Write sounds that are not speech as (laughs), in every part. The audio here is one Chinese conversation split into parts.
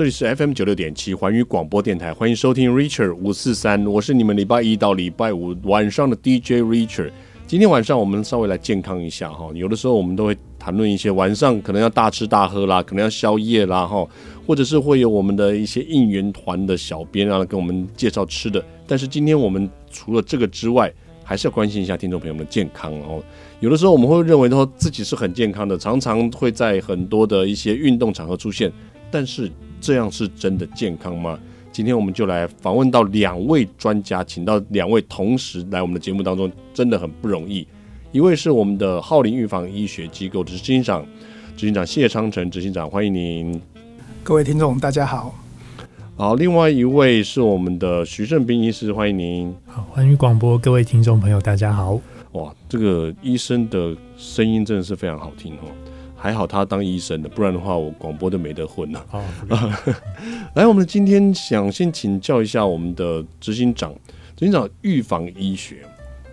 这里是 FM 九六点七环宇广播电台，欢迎收听 Richard 五四三，我是你们礼拜一到礼拜五晚上的 DJ Richard。今天晚上我们稍微来健康一下哈，有的时候我们都会谈论一些晚上可能要大吃大喝啦，可能要宵夜啦哈，或者是会有我们的一些应援团的小编啊跟我们介绍吃的。但是今天我们除了这个之外，还是要关心一下听众朋友们的健康哦。有的时候我们会认为说自己是很健康的，常常会在很多的一些运动场合出现，但是这样是真的健康吗？今天我们就来访问到两位专家，请到两位同时来我们的节目当中，真的很不容易。一位是我们的浩林预防医学机构执行长，执行长谢昌成执行长，欢迎您。各位听众，大家好。好，另外一位是我们的徐胜斌医师，欢迎您。好，欢迎广播，各位听众朋友，大家好。哇，这个医生的声音真的是非常好听哦。还好他当医生的，不然的话我广播都没得混了。好，(laughs) 来，我们今天想先请教一下我们的执行长，执行长，预防医学，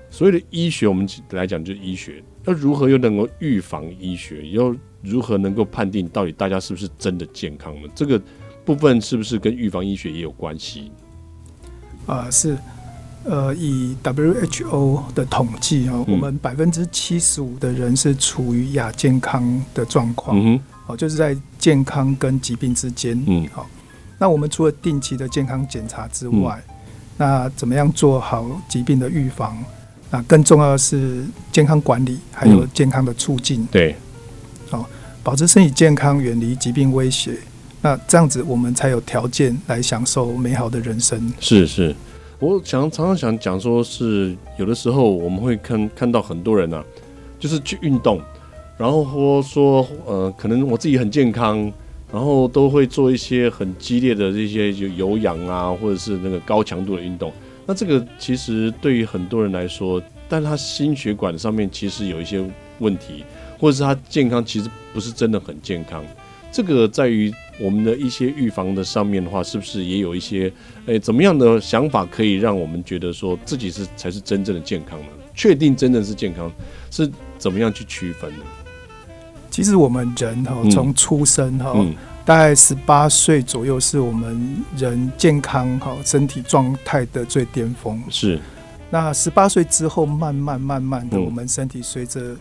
所谓的医学，我们来讲就是医学，要如何又能够预防医学，又如何能够判定到底大家是不是真的健康呢？这个部分是不是跟预防医学也有关系？啊、呃，是。呃，以 WHO 的统计哦，嗯、我们百分之七十五的人是处于亚健康的状况，嗯、哦，就是在健康跟疾病之间。嗯，好、哦，那我们除了定期的健康检查之外，嗯、那怎么样做好疾病的预防？那更重要的是健康管理，还有健康的促进。嗯、对，哦，保持身体健康，远离疾病威胁，那这样子我们才有条件来享受美好的人生。是是。我想常常想讲说，是有的时候我们会看看到很多人啊，就是去运动，然后或说呃，可能我自己很健康，然后都会做一些很激烈的这些有有氧啊，或者是那个高强度的运动。那这个其实对于很多人来说，但他心血管上面其实有一些问题，或者是他健康其实不是真的很健康。这个在于我们的一些预防的上面的话，是不是也有一些诶怎么样的想法，可以让我们觉得说自己是才是真正的健康呢？确定真正是健康是怎么样去区分呢？其实我们人哈，从出生哈，嗯、大概十八岁左右是我们人健康哈身体状态的最巅峰。是，那十八岁之后，慢慢慢慢的，我们身体随着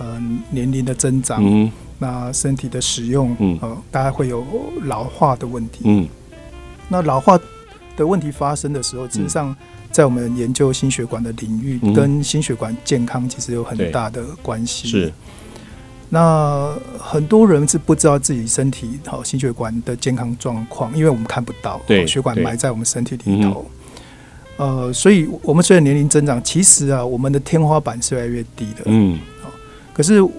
呃年龄的增长。嗯。那身体的使用，嗯，呃，大概会有老化的问题，嗯，那老化的问题发生的时候，实际上，在我们研究心血管的领域，跟心血管健康其实有很大的关系。是，那很多人是不知道自己身体好心血管的健康状况，因为我们看不到，对，血管埋在我们身体里头，呃，所以我们随着年龄增长，其实啊，我们的天花板是越来越低的，嗯。可是我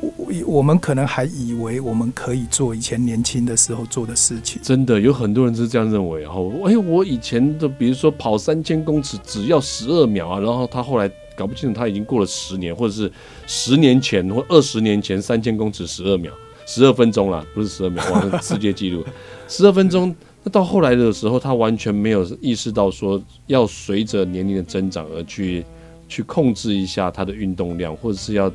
我们可能还以为我们可以做以前年轻的时候做的事情。真的有很多人是这样认为。然后，哎，我以前的，比如说跑三千公尺只要十二秒啊，然后他后来搞不清楚他已经过了十年，或者是十年前或二十年前三千公尺十二秒，十二分钟啦，不是十二秒，哇，世界纪录十二分钟。那到后来的时候，他完全没有意识到说要随着年龄的增长而去去控制一下他的运动量，或者是要。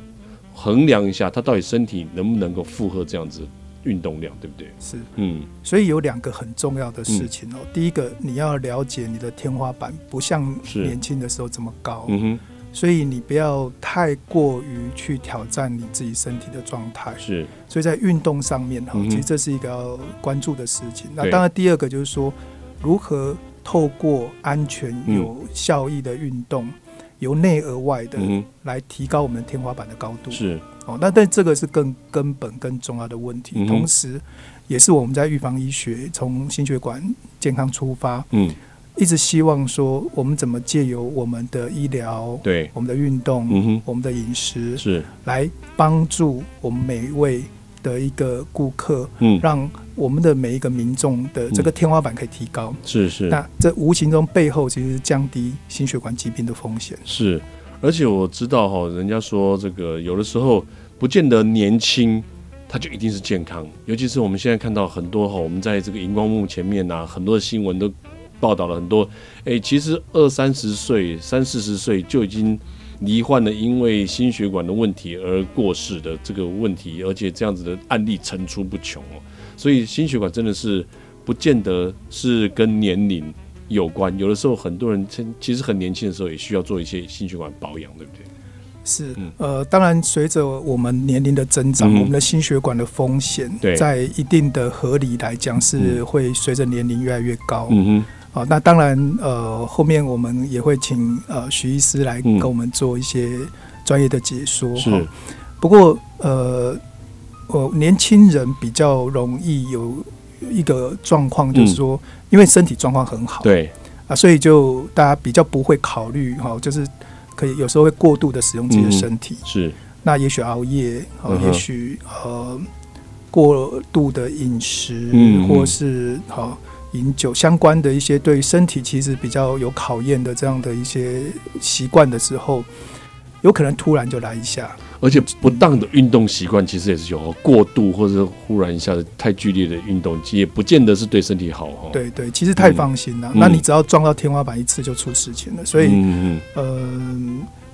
衡量一下他到底身体能不能够负荷这样子运动量，对不对？是，嗯，所以有两个很重要的事情哦。嗯、第一个，你要了解你的天花板不像年轻的时候这么高，嗯哼，所以你不要太过于去挑战你自己身体的状态。是，所以在运动上面哈，其实这是一个要关注的事情。嗯、那当然，第二个就是说，如何透过安全有效益的运动。嗯由内而外的来提高我们天花板的高度。是。哦，那但这个是更根本、更重要的问题，同时也是我们在预防医学从心血管健康出发，嗯，一直希望说我们怎么借由我们的医疗、对。我们的运动、嗯哼，我们的饮食是。来帮助我们每一位。的一个顾客，嗯，让我们的每一个民众的这个天花板可以提高，是是。那这无形中背后其实是降低心血管疾病的风险。是，而且我知道哈，人家说这个有的时候不见得年轻，他就一定是健康。尤其是我们现在看到很多哈，我们在这个荧光幕前面呐，很多的新闻都报道了很多。哎，其实二三十岁、三四十岁就已经。罹患了因为心血管的问题而过世的这个问题，而且这样子的案例层出不穷哦，所以心血管真的是不见得是跟年龄有关，有的时候很多人其实很年轻的时候也需要做一些心血管保养，对不对？是，呃，当然随着我们年龄的增长，嗯、我们的心血管的风险，在一定的合理来讲是会随着年龄越来越高。嗯哼，好、呃，那当然，呃，后面我们也会请呃徐医师来跟我们做一些专业的解说。是、呃，不过呃，呃，年轻人比较容易有一个状况，就是说，嗯、因为身体状况很好，对。啊、呃，所以就大家比较不会考虑哈、呃，就是。可以有时候会过度的使用自己的身体，嗯、是。那也许熬夜，哦、呃，也许呃过度的饮食，嗯、或是好饮、呃、酒相关的一些对身体其实比较有考验的这样的一些习惯的时候，有可能突然就来一下。而且不当的运动习惯其实也是有过度或者忽然一下子太剧烈的运动，也不见得是对身体好哈。对对，其实太放心了。嗯、那你只要撞到天花板一次就出事情了。所以，嗯，呃，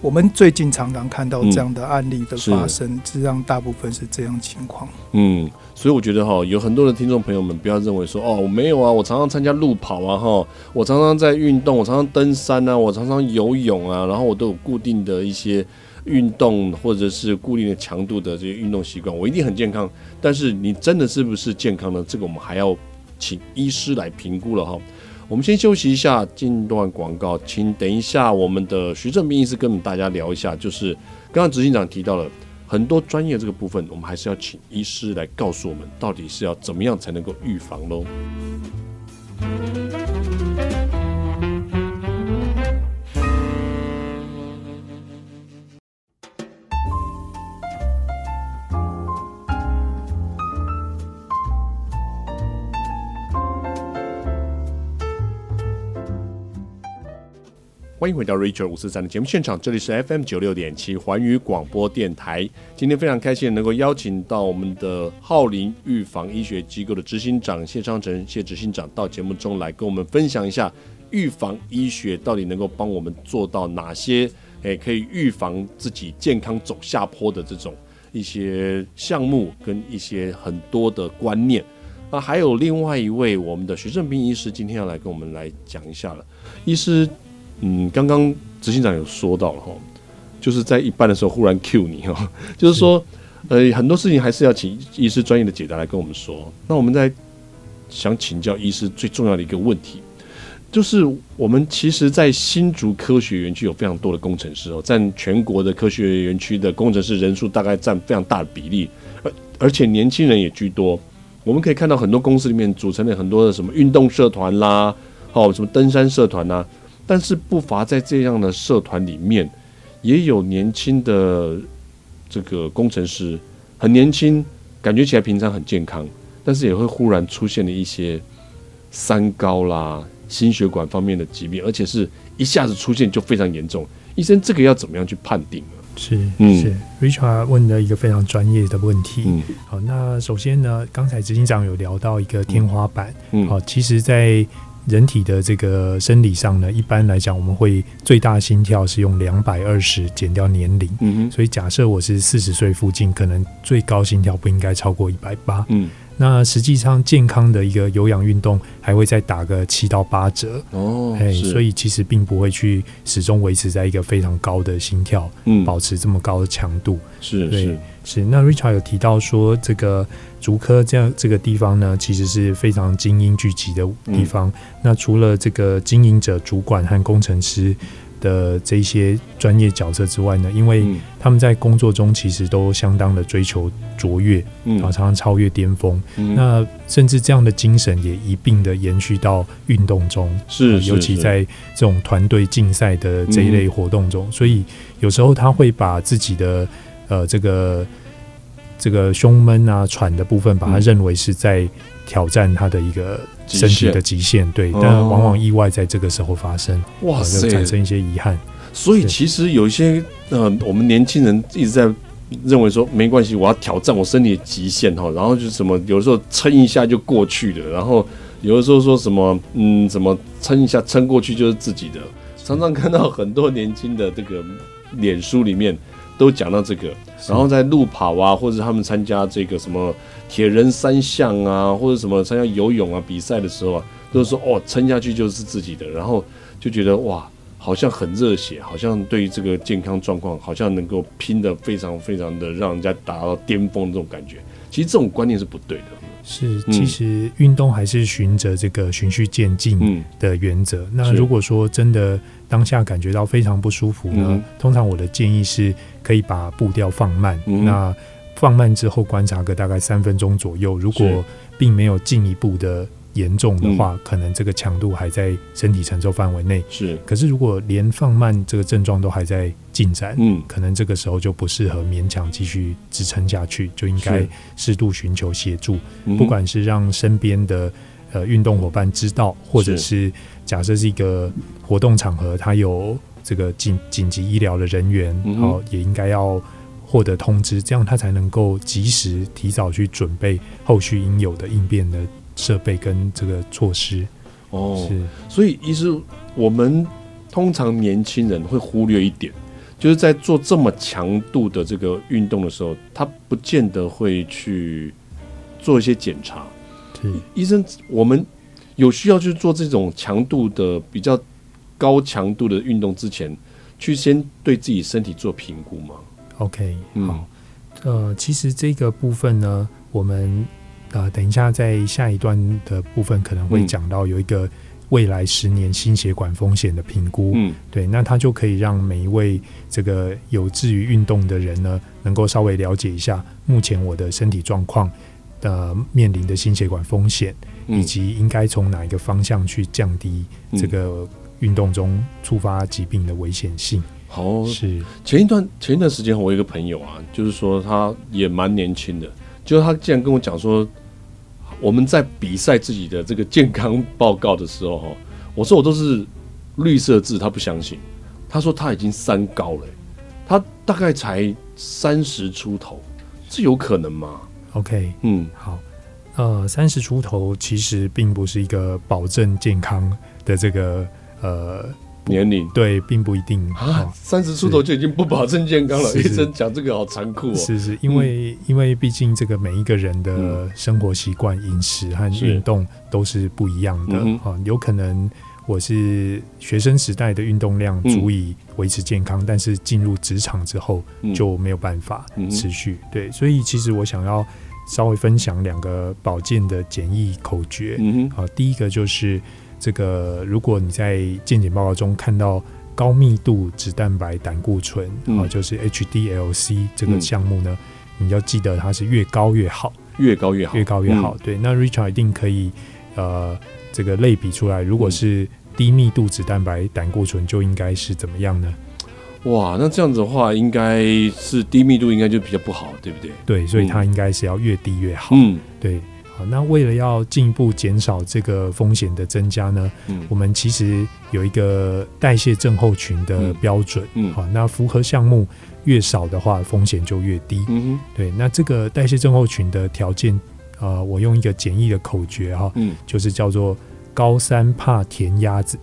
我们最近常常看到这样的案例的发生，实际上大部分是这样情况。嗯，所以我觉得哈，有很多的听众朋友们不要认为说哦，我没有啊，我常常参加路跑啊哈，我常常在运动，我常常登山啊，我常常游泳啊，然后我都有固定的一些。运动或者是固定的强度的这些运动习惯，我一定很健康。但是你真的是不是健康呢？这个我们还要请医师来评估了哈。我们先休息一下，进段广告，请等一下我们的徐正斌医师跟我们大家聊一下。就是刚刚执行长提到了很多专业这个部分，我们还是要请医师来告诉我们，到底是要怎么样才能够预防喽。欢迎回到 Richard 五四三的节目现场，这里是 FM 九六点七环宇广播电台。今天非常开心能够邀请到我们的浩林预防医学机构的执行长谢昌成谢执行长到节目中来跟我们分享一下预防医学到底能够帮我们做到哪些，诶，可以预防自己健康走下坡的这种一些项目跟一些很多的观念。那还有另外一位我们的徐正斌医师今天要来跟我们来讲一下了，医师。嗯，刚刚执行长有说到了哈，就是在一半的时候忽然 cue 你哈，(laughs) 就是说，呃，很多事情还是要请医师专业的解答来跟我们说。那我们在想请教医师最重要的一个问题，就是我们其实，在新竹科学园区有非常多的工程师哦，占全国的科学园区的工程师人数大概占非常大的比例，而而且年轻人也居多。我们可以看到很多公司里面组成了很多的什么运动社团啦，哦，什么登山社团呐。但是不乏在这样的社团里面，也有年轻的这个工程师，很年轻，感觉起来平常很健康，但是也会忽然出现了一些三高啦、心血管方面的疾病，而且是一下子出现就非常严重。医生，这个要怎么样去判定呢？是，嗯，是，Richard 问的一个非常专业的问题。嗯，好，那首先呢，刚才执行长有聊到一个天花板，嗯，好，其实，在人体的这个生理上呢，一般来讲，我们会最大心跳是用两百二十减掉年龄，嗯哼，所以假设我是四十岁附近，可能最高心跳不应该超过一百八，嗯。那实际上，健康的一个有氧运动还会再打个七到八折。哦，哎，所以其实并不会去始终维持在一个非常高的心跳，嗯，保持这么高的强度，是对是。是。那 Richard 有提到说，这个竹科这样这个地方呢，其实是非常精英聚集的地方。嗯、那除了这个经营者、主管和工程师。的这些专业角色之外呢，因为他们在工作中其实都相当的追求卓越，嗯，常常超越巅峰。嗯、那甚至这样的精神也一并的延续到运动中，是，是，尤其在这种团队竞赛的这一类活动中，嗯、所以有时候他会把自己的呃这个这个胸闷啊喘的部分，把它认为是在挑战他的一个。身体的极限，对，但往往意外在这个时候发生，哇塞，就产生一些遗憾。所以其实有一些呃，我们年轻人一直在认为说，没关系，我要挑战我身体的极限哈，然后就是什么，有的时候撑一下就过去了，然后有的时候说什么，嗯，怎么撑一下撑过去就是自己的。常常看到很多年轻的这个脸书里面都讲到这个，然后在路跑啊，或者他们参加这个什么铁人三项啊，或者什么参加游泳啊比赛的时候啊，都是说哦，撑下去就是自己的，然后就觉得哇，好像很热血，好像对于这个健康状况，好像能够拼得非常非常的让人家达到巅峰这种感觉。其实这种观念是不对的。是，其实运动还是循着这个循序渐进的原则。嗯、那如果说真的当下感觉到非常不舒服呢，嗯、通常我的建议是可以把步调放慢。嗯、那放慢之后观察个大概三分钟左右，如果并没有进一步的。严重的话，嗯、可能这个强度还在身体承受范围内。是，可是如果连放慢这个症状都还在进展，嗯，可能这个时候就不适合勉强继续支撑下去，就应该适度寻求协助。嗯、不管是让身边的呃运动伙伴知道，或者是假设是一个活动场合，他有这个紧紧急医疗的人员，然后、嗯、也应该要获得通知，这样他才能够及时提早去准备后续应有的应变的。设备跟这个措施哦，是，所以医师，我们通常年轻人会忽略一点，就是在做这么强度的这个运动的时候，他不见得会去做一些检查。对，医生，我们有需要去做这种强度的比较高强度的运动之前，去先对自己身体做评估吗？OK，好，嗯、呃，其实这个部分呢，我们。呃，等一下，在下一段的部分可能会讲到有一个未来十年心血管风险的评估。嗯，对，那它就可以让每一位这个有志于运动的人呢，能够稍微了解一下目前我的身体状况的面临的心血管风险，嗯、以及应该从哪一个方向去降低这个运动中触发疾病的危险性。好、嗯，是前一段前一段时间，我有一个朋友啊，就是说他也蛮年轻的，就是他竟然跟我讲说。我们在比赛自己的这个健康报告的时候，哈，我说我都是绿色字，他不相信。他说他已经三高了，他大概才三十出头，这有可能吗？OK，嗯，好，呃，三十出头其实并不是一个保证健康的这个呃。年龄对，并不一定啊，三十出头就已经不保证健康了。医生讲这个好残酷哦。是是，因为、嗯、因为毕竟这个每一个人的生活习惯、饮食和运动都是不一样的啊。有可能我是学生时代的运动量足以维持健康，嗯、但是进入职场之后就没有办法持续。嗯、对，所以其实我想要稍微分享两个保健的简易口诀。嗯哼，啊，第一个就是。这个，如果你在健检报告中看到高密度脂蛋白胆固醇，啊、嗯，就是 HDLC 这个项目呢，嗯、你要记得它是越高越好，越高越好，越高越好。嗯、对，那 Richard 一定可以呃，这个类比出来，如果是低密度脂蛋白胆固醇，就应该是怎么样呢？哇，那这样子的话，应该是低密度应该就比较不好，对不对？对，所以它应该是要越低越好。嗯，对。好，那为了要进一步减少这个风险的增加呢，嗯，我们其实有一个代谢症候群的标准，嗯，好，那符合项目越少的话，风险就越低，嗯，对，那这个代谢症候群的条件，呃，我用一个简易的口诀哈，嗯，就是叫做高三怕填鸭子。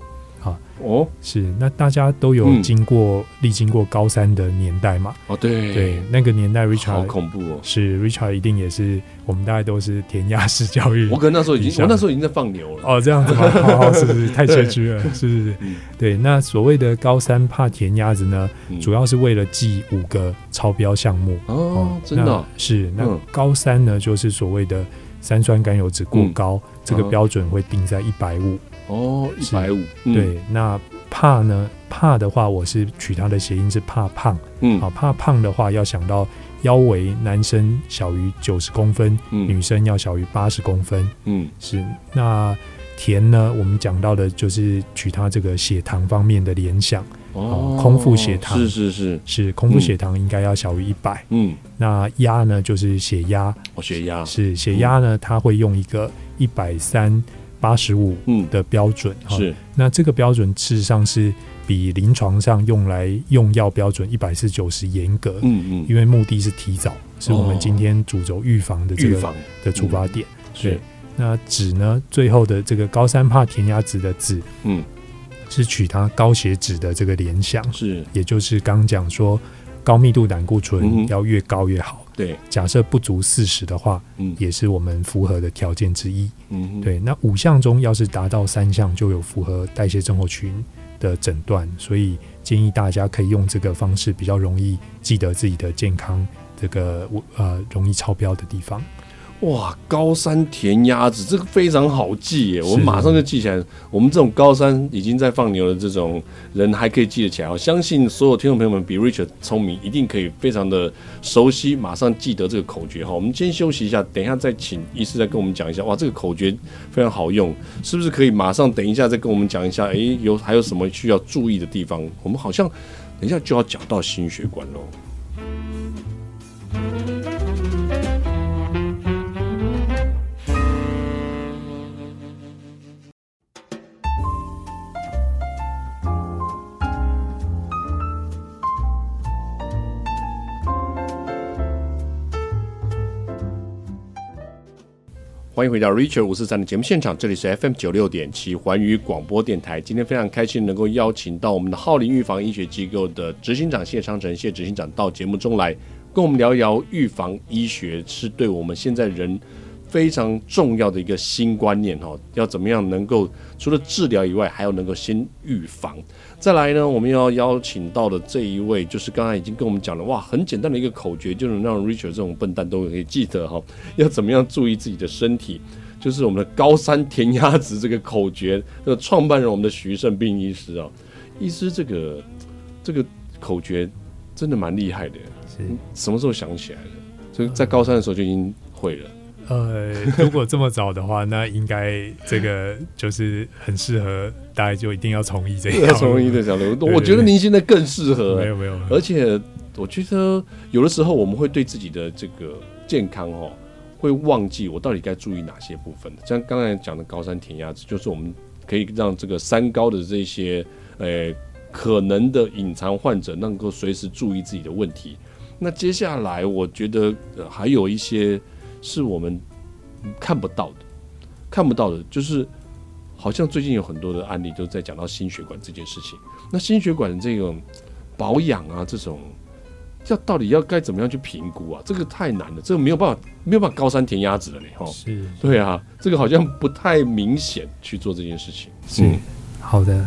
哦，是，那大家都有经过历、嗯、经过高三的年代嘛？哦，对，对，那个年代，Richard 好恐怖哦，是 Richard 一定也是，我们大概都是填鸭式教育。(laughs) 我可能那时候已经，我那时候已经在放牛了。哦，这样子吗？(laughs) 好好，是是，太谦虚了，是是是，嗯、对。那所谓的高三怕填鸭子呢，嗯、主要是为了记五个超标项目哦，哦真的、哦、是。那高三呢，就是所谓的三酸甘油酯过高，嗯、这个标准会定在一百五。哦，一百五，对。那怕呢？怕的话，我是取它的谐音是怕胖。嗯，好，怕胖的话，要想到腰围，男生小于九十公分，嗯、女生要小于八十公分。嗯，是。那甜呢？我们讲到的就是取它这个血糖方面的联想。哦，空腹血糖是是是是，空腹血糖应该要小于一百。嗯，那压呢？就是血压。哦，血压是血压呢？它会用一个一百三。八十五的标准哈，是。那这个标准事实上是比临床上用来用药标准一百四九十严格，嗯嗯，因为目的是提早，是我们今天主轴预防的这个的出发点。是。那酯呢，最后的这个高三怕甜鸭子的酯，嗯，是取它高血脂的这个联想，是。也就是刚讲说。高密度胆固醇要越高越好。嗯、对，假设不足四十的话，嗯，也是我们符合的条件之一。嗯，对。那五项中要是达到三项，就有符合代谢症候群的诊断。所以建议大家可以用这个方式，比较容易记得自己的健康这个呃容易超标的地方。哇，高山填鸭子这个非常好记耶，我们马上就记起来。我们这种高山已经在放牛的这种人还可以记得起来。我相信所有听众朋友们比 Richard 聪明，一定可以非常的熟悉，马上记得这个口诀哈。我们先休息一下，等一下再请医师再跟我们讲一下。哇，这个口诀非常好用，是不是可以马上等一下再跟我们讲一下？诶，有还有什么需要注意的地方？我们好像等一下就要讲到心血管喽。欢迎回到 Richard 五四三的节目现场，这里是 FM 九六点七环宇广播电台。今天非常开心能够邀请到我们的浩林预防医学机构的执行长谢昌成谢执行长到节目中来，跟我们聊一聊预防医学是对我们现在人非常重要的一个新观念哈，要怎么样能够除了治疗以外，还要能够先预防。再来呢，我们要邀请到的这一位，就是刚才已经跟我们讲了，哇，很简单的一个口诀，就能让 Richard 这种笨蛋都可以记得哈。(laughs) 要怎么样注意自己的身体？就是我们的高山填鸭子这个口诀的创办人，我们的徐胜斌医师啊，医师这个这个口诀真的蛮厉害的，什么时候想起来的？所以在高三的时候就已经会了。呃，如果这么早的话，(laughs) 那应该这个就是很适合，大家就一定要从医这 (laughs) 条从医这条路，我觉得您现在更适合。没有没有，而且我觉得有的时候我们会对自己的这个健康哦，会忘记我到底该注意哪些部分。像刚才讲的高山填鸭子，就是我们可以让这个三高的这些呃可能的隐藏患者能够随时注意自己的问题。那接下来我觉得还有一些。是我们看不到的，看不到的，就是好像最近有很多的案例都在讲到心血管这件事情。那心血管的这种保养啊，这种要到底要该怎么样去评估啊？这个太难了，这个没有办法，没有办法高山填鸭子了，你哈。是，对啊，这个好像不太明显去做这件事情。是，嗯、好的。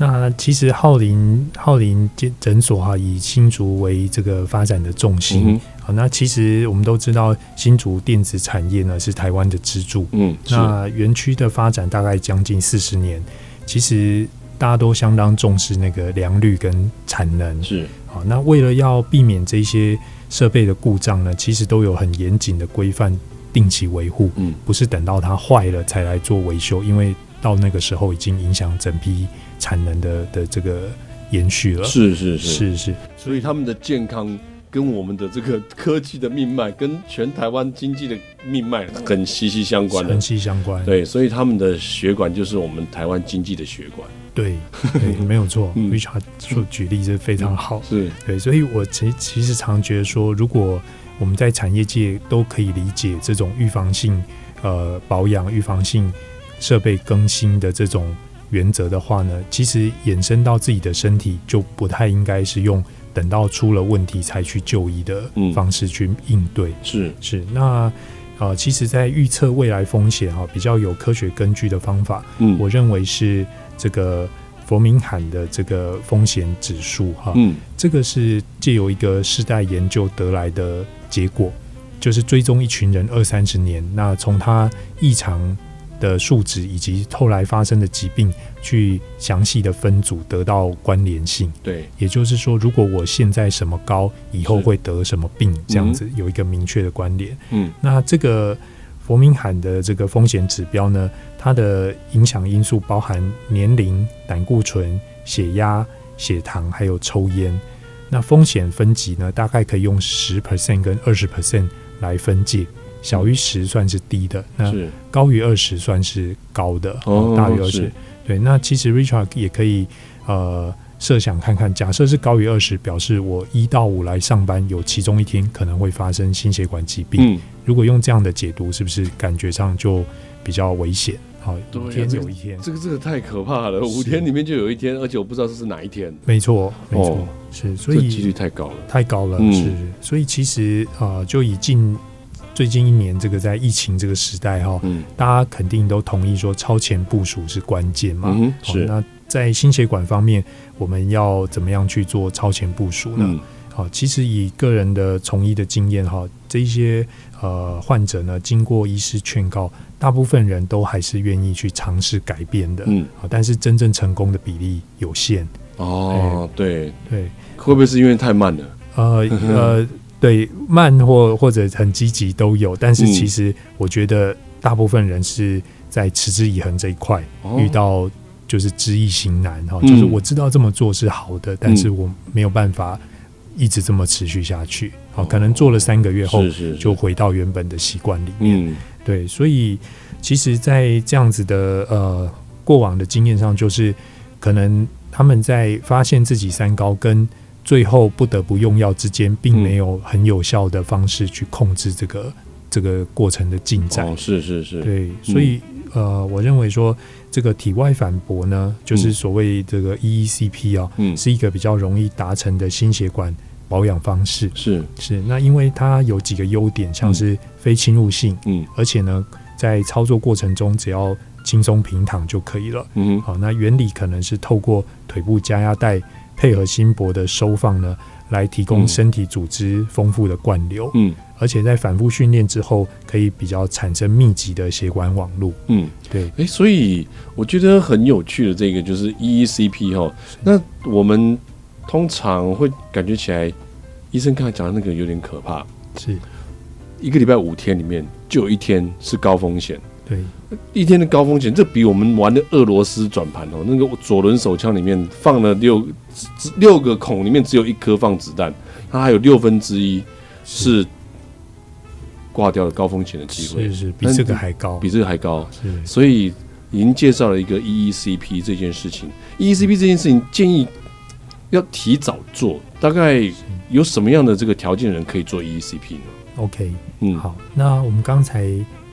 那其实浩林浩林诊诊所哈，以新竹为这个发展的重心。嗯、好，那其实我们都知道，新竹电子产业呢是台湾的支柱。嗯，那园区的发展大概将近四十年，其实大家都相当重视那个良率跟产能。是，好，那为了要避免这些设备的故障呢，其实都有很严谨的规范，定期维护。嗯，不是等到它坏了才来做维修，因为到那个时候已经影响整批。产能的的这个延续了，是是是是是，所以他们的健康跟我们的这个科技的命脉，跟全台湾经济的命脉很息息相关的，很息息相关。对，所以他们的血管就是我们台湾经济的血管。对，对 (laughs) 没有错。Richard 说举例是非常好，是对。所以我其其实常觉得说，如果我们在产业界都可以理解这种预防性呃保养、预防性设备更新的这种。原则的话呢，其实衍生到自己的身体，就不太应该是用等到出了问题才去就医的方式去应对。嗯、是。是，那呃，其实，在预测未来风险哈，比较有科学根据的方法，嗯，我认为是这个佛明罕的这个风险指数哈，嗯，这个是借由一个世代研究得来的结果，就是追踪一群人二三十年，那从他异常。的数值以及后来发生的疾病，去详细的分组得到关联性。对，也就是说，如果我现在什么高，以后会得什么病，这样子有一个明确的关联。嗯，那这个佛明罕的这个风险指标呢，它的影响因素包含年龄、胆固醇、血压、血糖，还有抽烟。那风险分级呢，大概可以用十 percent 跟二十 percent 来分界。小于十算是低的，那高于二十算是高的，哦，大于二十。对，那其实 Richard 也可以呃设想看看，假设是高于二十，表示我一到五来上班，有其中一天可能会发生心血管疾病。嗯，如果用这样的解读，是不是感觉上就比较危险？好，五天有一天，这个这个太可怕了。五天里面就有一天，而且我不知道这是哪一天。没错，没错，是，所以几率太高了，太高了。是，所以其实啊，就以近最近一年这个在疫情这个时代哈，大家肯定都同意说超前部署是关键嘛。是。那在心血管方面，我们要怎么样去做超前部署呢？好，其实以个人的从医的经验哈，这些呃患者呢，经过医师劝告。大部分人都还是愿意去尝试改变的，嗯，但是真正成功的比例有限。哦，对对，会不会是因为太慢了？呃呃，(laughs) 对，慢或或者很积极都有，但是其实我觉得大部分人是在持之以恒这一块遇到就是知易行难哈，就是我知道这么做是好的，但是我没有办法一直这么持续下去。好，可能做了三个月后就回到原本的习惯里面。对，所以其实，在这样子的呃过往的经验上，就是可能他们在发现自己三高跟最后不得不用药之间，并没有很有效的方式去控制这个这个过程的进展。哦，是是是，对，所以呃，我认为说这个体外反搏呢，就是所谓这个 EECP 啊，嗯，是一个比较容易达成的心血管。保养方式。是。是，那因为它有几个优点，像是非侵入性，嗯，而且呢，在操作过程中只要轻松平躺就可以了，嗯，好，那原理可能是透过腿部加压带配合心搏的收放呢，来提供身体组织丰富的灌流，嗯，而且在反复训练之后，可以比较产生密集的血管网路，嗯，对，哎、欸，所以我觉得很有趣的这个就是 EECP 哈，那我们。通常会感觉起来，医生刚才讲的那个有点可怕。是一个礼拜五天里面，就有一天是高风险。对，一天的高风险，这比我们玩的俄罗斯转盘哦，那个左轮手枪里面放了六六个孔，里面只有一颗放子弹，它还有六分之一是挂掉了高风险的机会。是是，比这个还高，比这个还高。所以已经介绍了一个 EECP 这件事情。EECP 这件事情建议。要提早做，大概有什么样的这个条件的人可以做 EECP 呢？OK，嗯，好，那我们刚才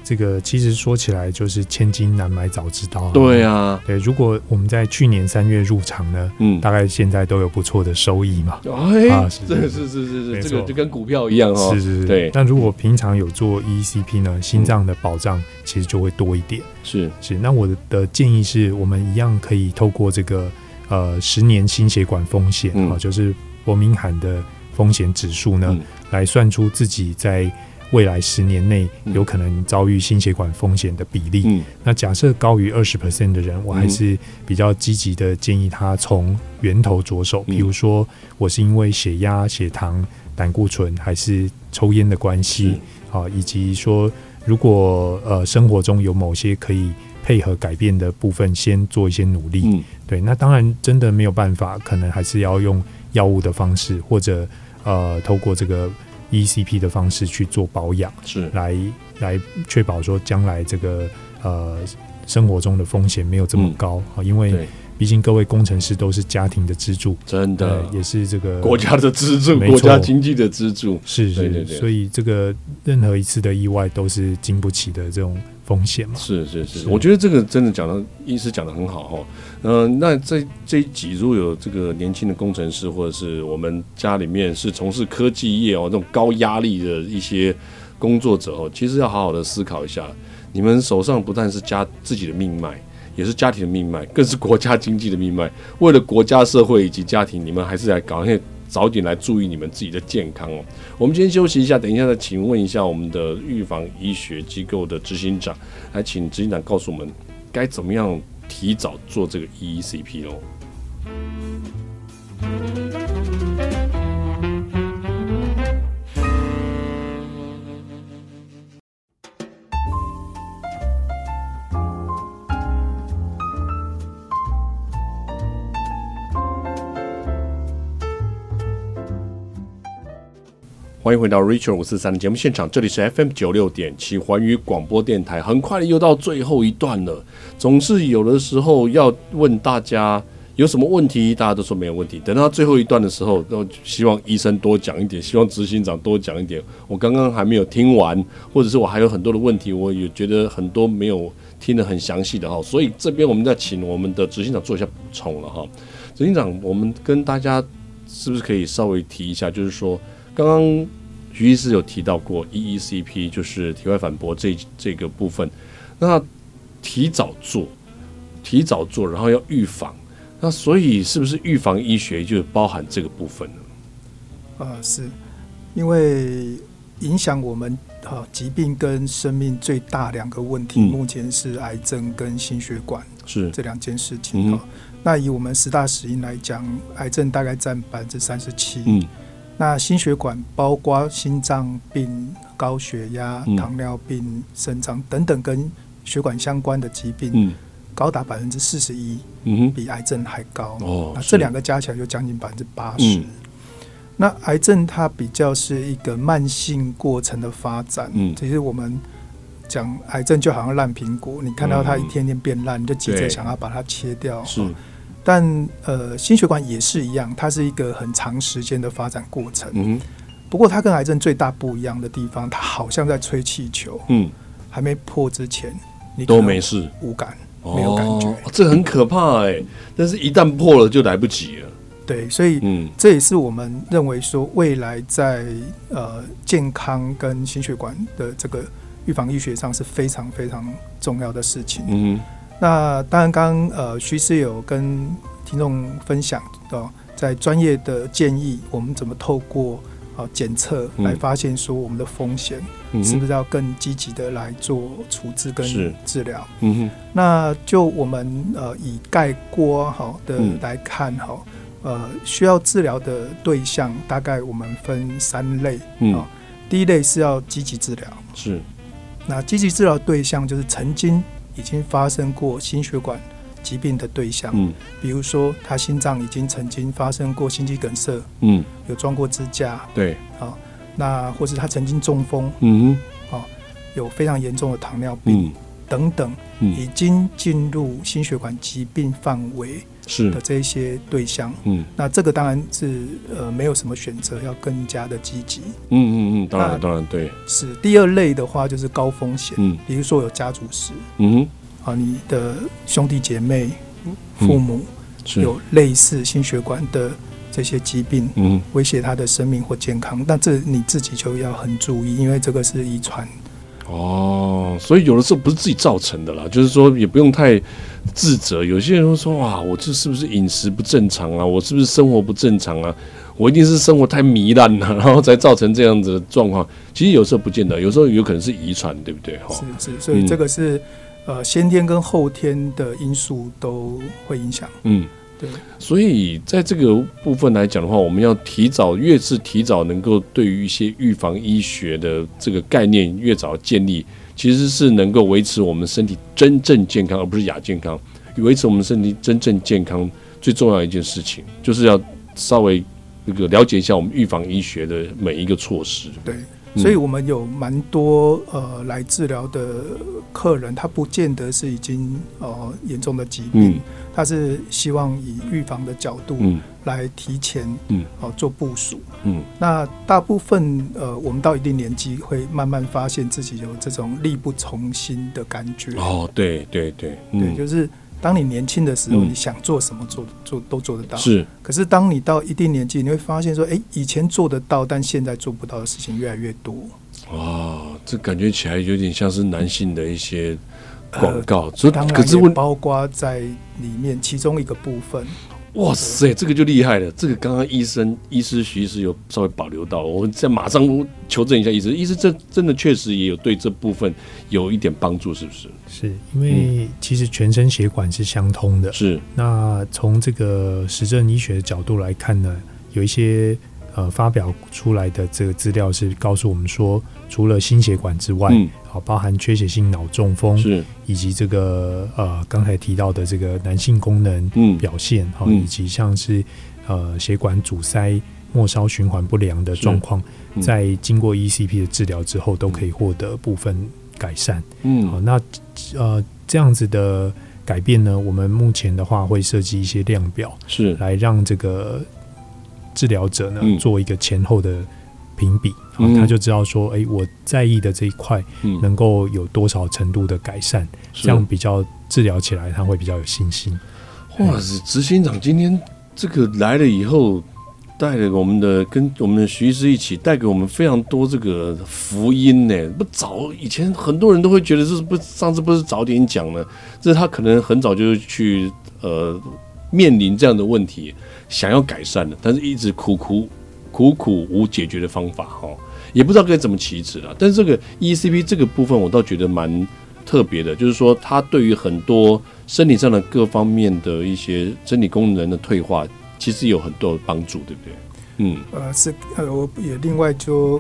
这个其实说起来就是千金难买早知道，对啊，对，如果我们在去年三月入场呢，嗯，大概现在都有不错的收益嘛，哎，啊，是是是是是，这个就跟股票一样哦，是是是，对。那如果平常有做 EECP 呢，心脏的保障其实就会多一点，是。是。那我的建议是我们一样可以透过这个。呃，十年心血管风险啊、嗯，就是伯明翰的风险指数呢、嗯，来算出自己在未来十年内有可能遭遇心血管风险的比例。嗯、那假设高于二十 percent 的人，我还是比较积极的建议他从源头着手，比如说我是因为血压、血糖、胆固醇，还是抽烟的关系啊，以及说如果呃生活中有某些可以。配合改变的部分，先做一些努力。嗯，对，那当然真的没有办法，可能还是要用药物的方式，或者呃，透过这个 ECP 的方式去做保养，是来来确保说将来这个呃生活中的风险没有这么高啊，嗯，因为。毕竟各位工程师都是家庭的支柱，真的也是这个国家的支柱，国家经济的支柱。是是，对对对，所以这个任何一次的意外都是经不起的这种风险嘛。是是是，是，我觉得这个真的讲的，医师讲的很好哈。嗯、呃，那在这一集如果有这个年轻的工程师，或者是我们家里面是从事科技业哦，这种高压力的一些工作者哦，其实要好好的思考一下，你们手上不但是家自己的命脉。也是家庭的命脉，更是国家经济的命脉。(laughs) 为了国家、社会以及家庭，你们还是来赶快早点来注意你们自己的健康哦。我们今天休息一下，等一下再请问一下我们的预防医学机构的执行长，来请执行长告诉我们该怎么样提早做这个 EECP 哦。欢迎回到 Richard 五四三的节目现场，这里是 FM 九六点七环宇广播电台。很快又到最后一段了，总是有的时候要问大家有什么问题，大家都说没有问题。等到最后一段的时候，都希望医生多讲一点，希望执行长多讲一点。我刚刚还没有听完，或者是我还有很多的问题，我也觉得很多没有听得很详细的哈。所以这边我们再请我们的执行长做一下补充了哈。执行长，我们跟大家是不是可以稍微提一下，就是说刚刚徐医师有提到过 EECP，就是体外反搏这这个部分，那提早做，提早做，然后要预防。那所以是不是预防医学就包含这个部分呢？啊，是因为影响我们啊疾病跟生命最大两个问题，嗯、目前是癌症跟心血管是这两件事情啊。嗯、那以我们十大死因来讲，癌症大概占百分之三十七，嗯，那心血管包括心脏病、高血压、糖尿病、肾脏等等跟血管相关的疾病，嗯。高达百分之四十一，比癌症还高。哦，那这两个加起来就将近百分之八十。那癌症它比较是一个慢性过程的发展。嗯，其实我们讲癌症就好像烂苹果，你看到它一天天变烂，你就急着想要把它切掉。是，但呃，心血管也是一样，它是一个很长时间的发展过程。嗯，不过它跟癌症最大不一样的地方，它好像在吹气球。嗯，还没破之前，你都没事，无感。没有感觉，哦，这很可怕哎！但是，一旦破了，就来不及了。对，所以，嗯，这也是我们认为说，未来在呃健康跟心血管的这个预防医学上是非常非常重要的事情。嗯哼，那当然，刚刚呃徐师有跟听众分享哦，在专业的建议，我们怎么透过。啊，检测来发现说我们的风险是不是要更积极的来做处置跟治疗？嗯哼，那就我们呃以盖锅好的来看哈，呃需要治疗的对象大概我们分三类啊。第一类是要积极治疗，是。那积极治疗对象就是曾经已经发生过心血管。疾病的对象，嗯，比如说他心脏已经曾经发生过心肌梗塞，嗯，有装过支架，对，啊，那或是他曾经中风，嗯，好，有非常严重的糖尿病等等，已经进入心血管疾病范围是。的这些对象，嗯，那这个当然是呃没有什么选择，要更加的积极，嗯嗯嗯，当然当然对，是第二类的话就是高风险，嗯，比如说有家族史，嗯。啊，你的兄弟姐妹、父母有类似心血管的这些疾病，嗯，威胁他的生命或健康，那这你自己就要很注意，因为这个是遗传。哦，所以有的时候不是自己造成的啦，就是说也不用太自责。有些人会说，哇，我这是不是饮食不正常啊？我是不是生活不正常啊？我一定是生活太糜烂了，(laughs) 然后才造成这样子的状况。其实有时候不见得，有时候有可能是遗传，对不对？哈，是是，所以这个是。呃，先天跟后天的因素都会影响。嗯，对。所以在这个部分来讲的话，我们要提早，越是提早能够对于一些预防医学的这个概念越早建立，其实是能够维持我们身体真正健康，而不是亚健康。维持我们身体真正健康最重要一件事情，就是要稍微那个了解一下我们预防医学的每一个措施。对。所以，我们有蛮多呃来治疗的客人，他不见得是已经呃严重的疾病，他是希望以预防的角度来提前嗯哦做部署嗯。那大部分呃，我们到一定年纪会慢慢发现自己有这种力不从心的感觉。哦，对对对，对，就是。当你年轻的时候，你想做什么做做都做得到。是，可是当你到一定年纪，你会发现说，哎，以前做得到，但现在做不到的事情越来越多。哦，这感觉起来有点像是男性的一些广告。所以，当然也包括在里面其中一个部分。哇塞，这个就厉害了。这个刚刚医生、医师徐医师有稍微保留到，我们再马上求证一下医师。医师，这真的确实也有对这部分有一点帮助，是不是？是因为其实全身血管是相通的。是。那从这个实证医学的角度来看呢，有一些呃发表出来的这个资料是告诉我们说，除了心血管之外。嗯。包含缺血性脑中风，是。以及这个呃刚才提到的这个男性功能表现，好、嗯，以及像是呃血管阻塞、末梢循环不良的状况，嗯、在经过 ECP 的治疗之后，都可以获得部分改善。嗯，好，那呃这样子的改变呢，我们目前的话会设计一些量表，是。来让这个治疗者呢、嗯、做一个前后的评比，嗯、他就知道说，哎、欸，我在意的这一块能够有多少程度的改善，嗯、这样比较治疗起来他会比较有信心。哇塞，执行长今天这个来了以后。带了我们的跟我们的徐医师一起带给我们非常多这个福音呢。不早以前很多人都会觉得这是不上次不是早点讲呢？这是他可能很早就去呃面临这样的问题，想要改善的，但是一直苦苦苦苦无解决的方法哈，也不知道该怎么启齿了。但是这个 ECP 这个部分我倒觉得蛮特别的，就是说它对于很多身体上的各方面的一些身体功能的退化。其实有很多的帮助，对不对？嗯，呃，是呃，我也另外就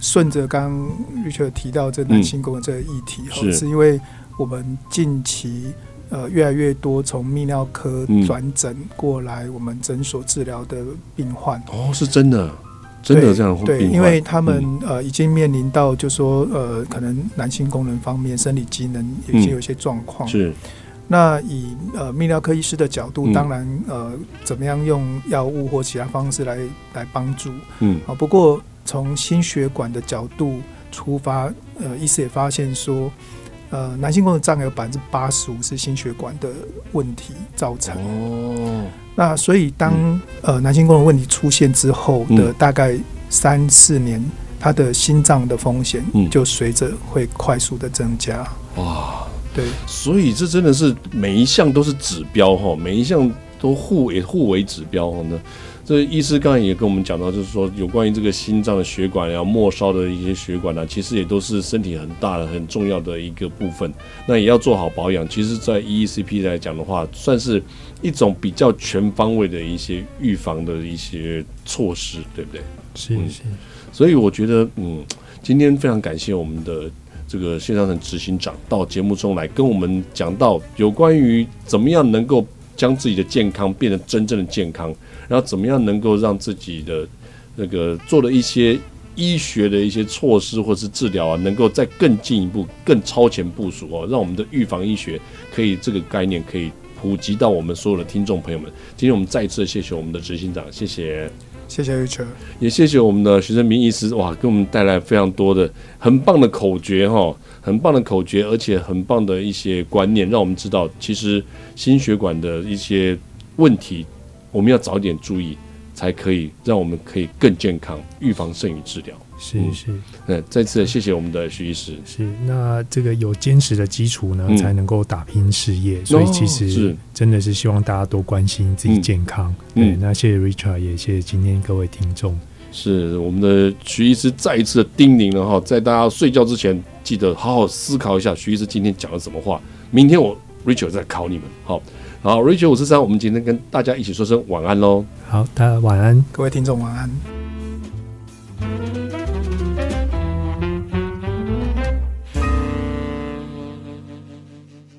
顺着刚刚 Richard 提到这男性功能这个议题，哈、嗯，是因为我们近期呃越来越多从泌尿科转诊过来我们诊所治疗的病患，哦，是真的，真的这样对，对，因为他们呃已经面临到就说呃可能男性功能方面生理机能已经有一些状况，嗯、是。那以呃泌尿科医师的角度，当然呃怎么样用药物或其他方式来来帮助，嗯。啊。不过从心血管的角度出发，呃，医师也发现说，呃，男性功能障碍有百分之八十五是心血管的问题造成。哦。那所以当呃男性功能问题出现之后的大概三四年，他的心脏的风险就随着会快速的增加。哇。对，所以这真的是每一项都是指标哈，每一项都互也互为指标呢。这医师刚才也跟我们讲到，就是说有关于这个心脏的血管呀、末梢的一些血管呢，其实也都是身体很大的、很重要的一个部分。那也要做好保养。其实，在 EECP 来讲的话，算是一种比较全方位的一些预防的一些措施，对不对？是是。所以我觉得，嗯，今天非常感谢我们的。这个谢长廷执行长到节目中来跟我们讲到有关于怎么样能够将自己的健康变得真正的健康，然后怎么样能够让自己的那个做了一些医学的一些措施或是治疗啊，能够再更进一步、更超前部署哦，让我们的预防医学可以这个概念可以普及到我们所有的听众朋友们。今天我们再一次谢谢我们的执行长，谢谢。谢谢 Richard，也谢谢我们的徐正明医师，哇，给我们带来非常多的很棒的口诀哈，很棒的口诀，而且很棒的一些观念，让我们知道其实心血管的一些问题，我们要早点注意，才可以让我们可以更健康，预防胜于治疗。是是，嗯，再次谢谢我们的徐医师。是，那这个有坚实的基础呢，才能够打拼事业。嗯、所以其实真的是希望大家多关心自己健康。嗯、对，那谢谢 Richard，也谢谢今天各位听众。是我们的徐医师再一次的叮咛了哈，在大家睡觉之前，记得好好思考一下徐医师今天讲了什么话。明天我 Richard 再考你们。好，好 r a c h e l 五四三，我们今天跟大家一起说声晚安喽。好，大家晚安，各位听众晚安。